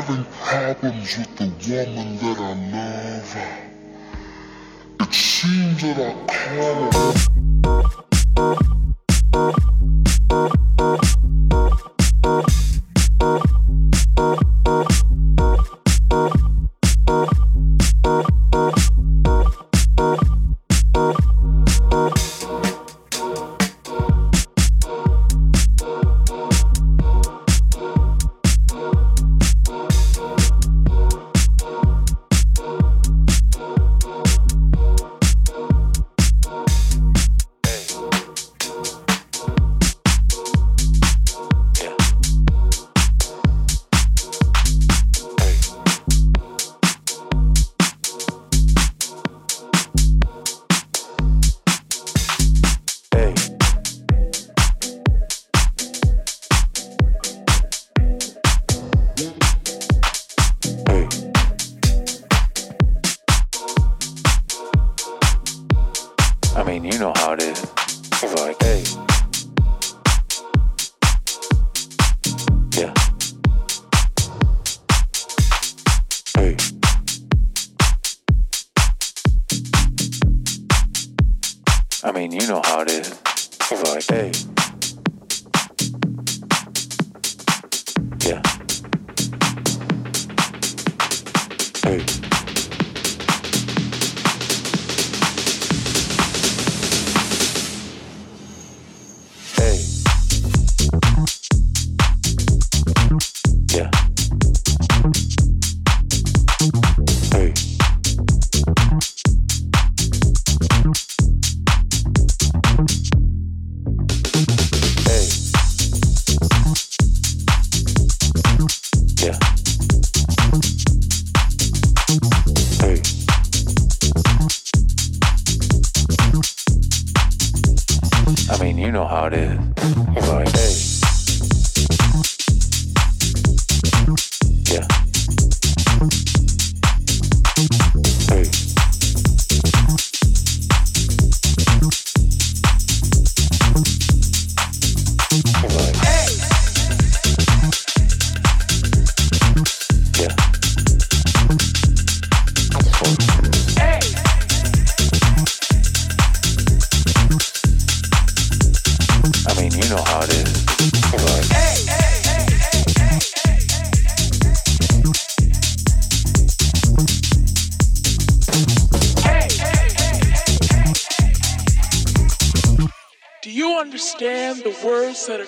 Having problems with the woman that I love. It seems that I call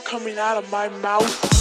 coming out of my mouth.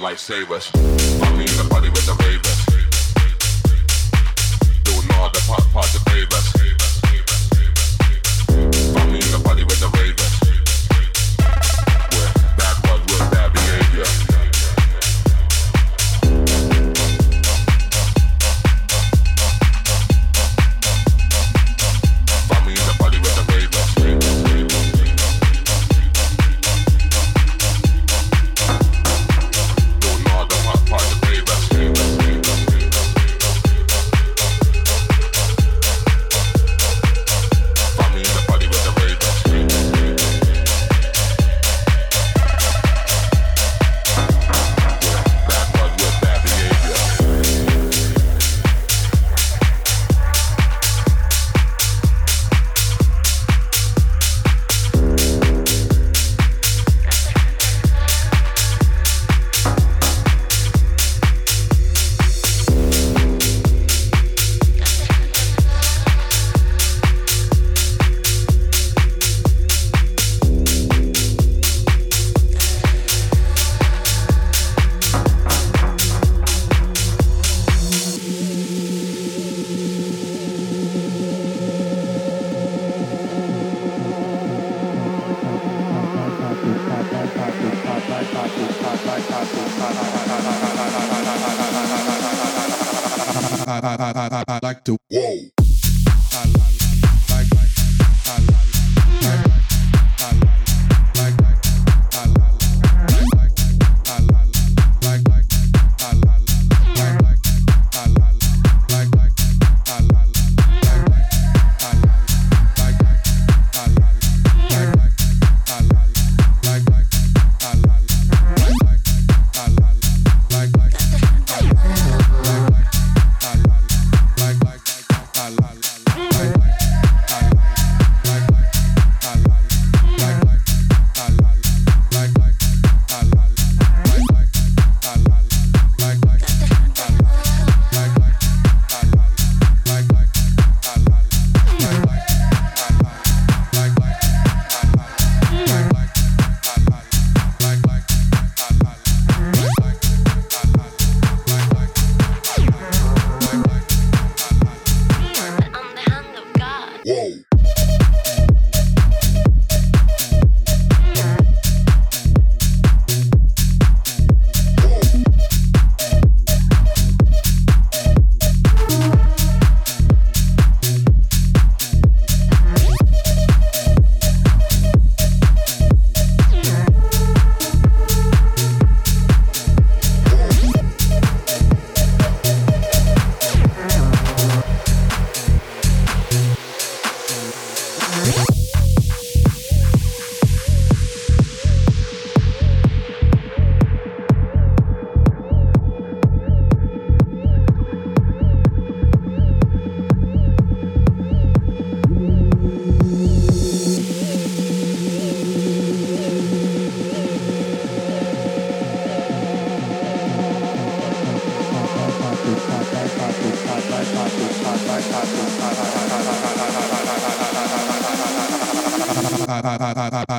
Lifesavers. I mean, the party with the ravers. Doing all the part, part, the favors.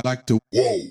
Like to. Whoa.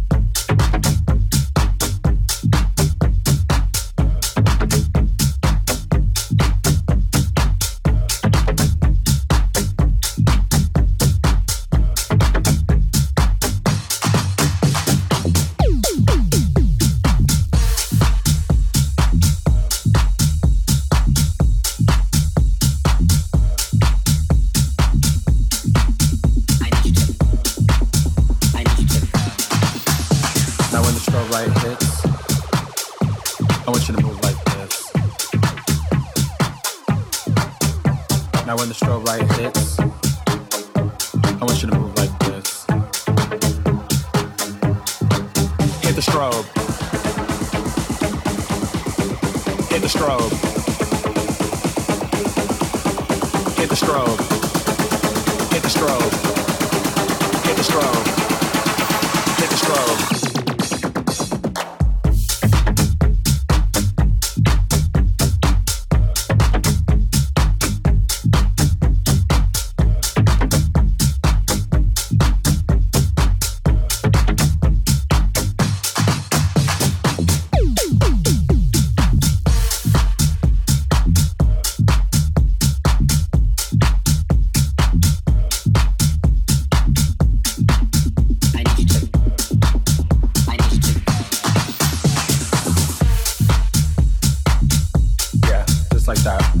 Stop.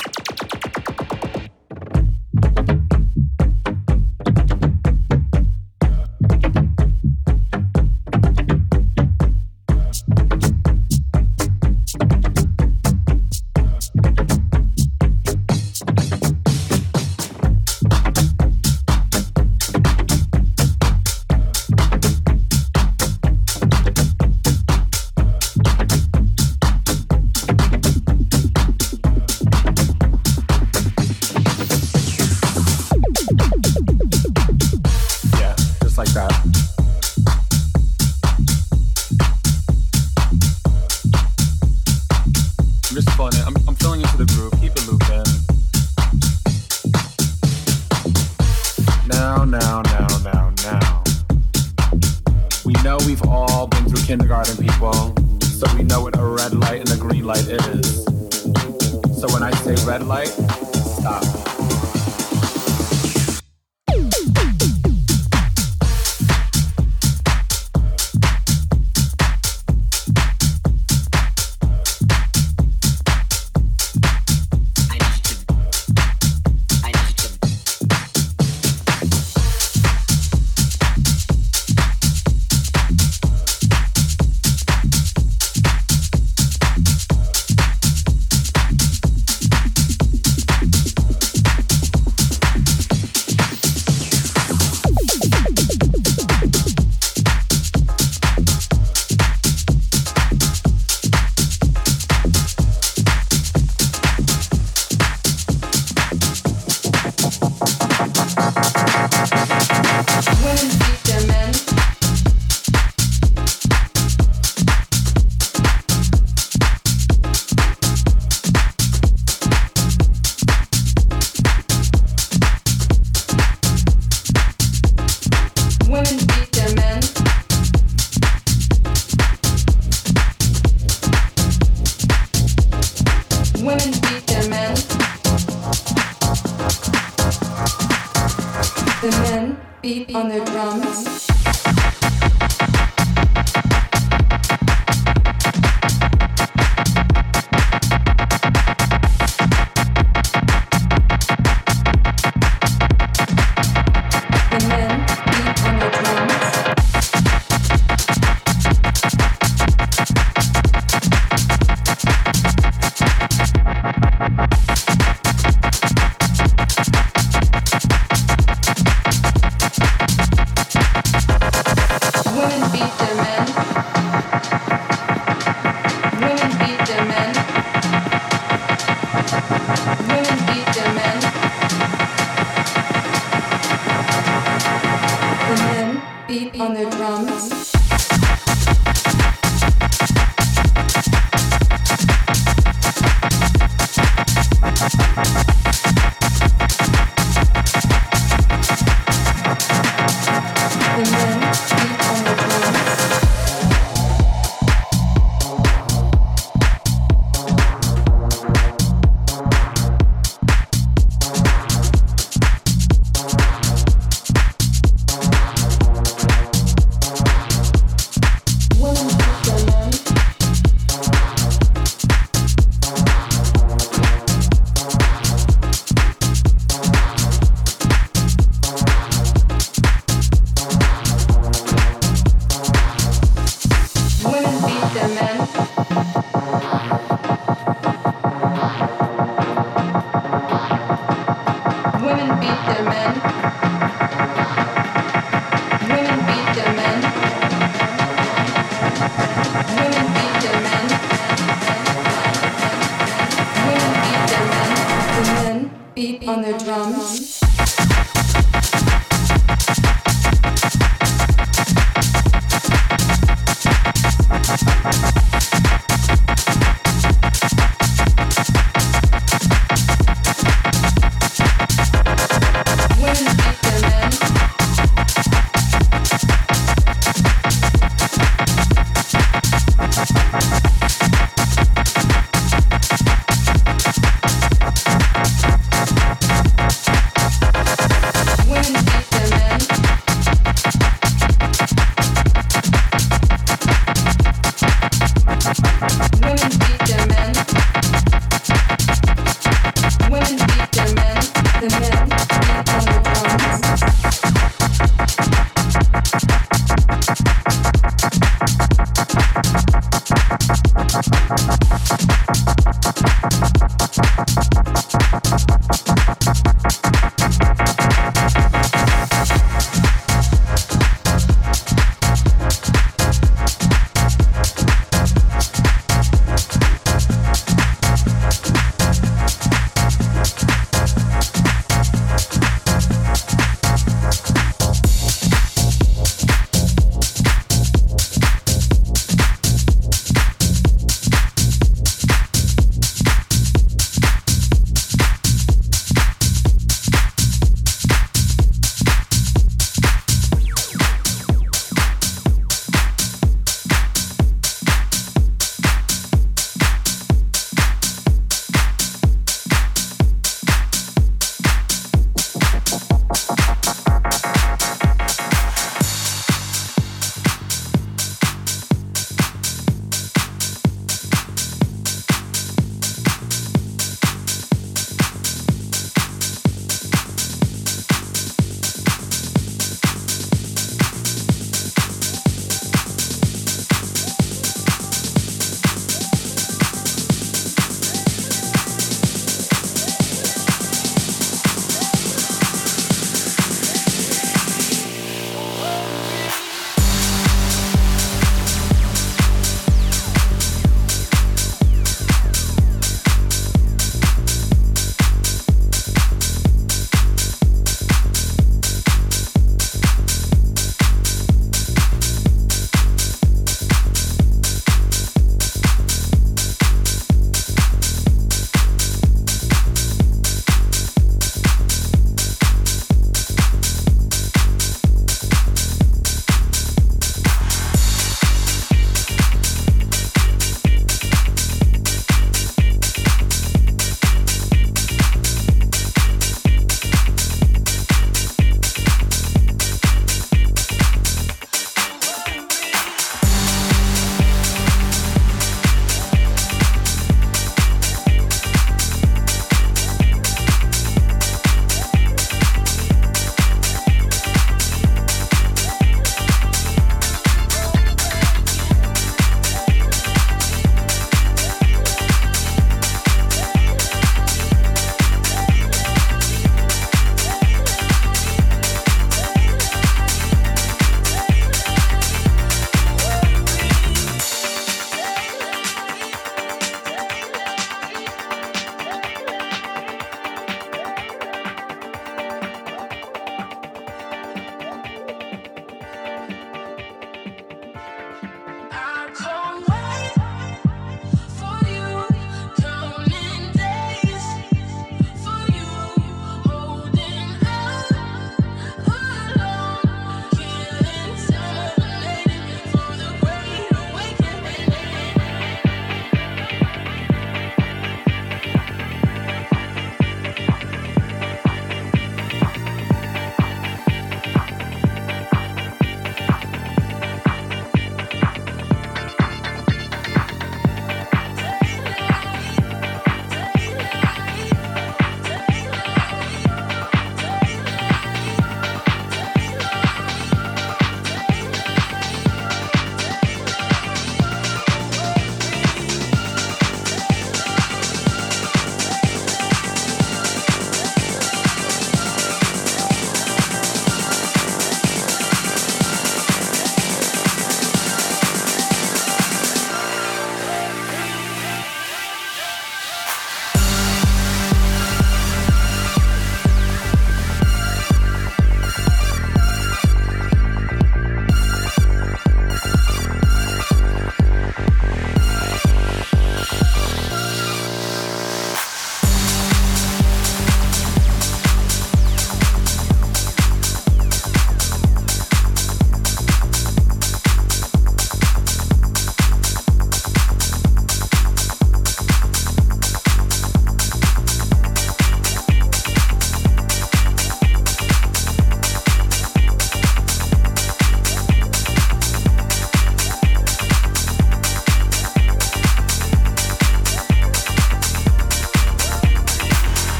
Kindergarten, people, so we know what a red light and a green light is. So when I say red light, stop.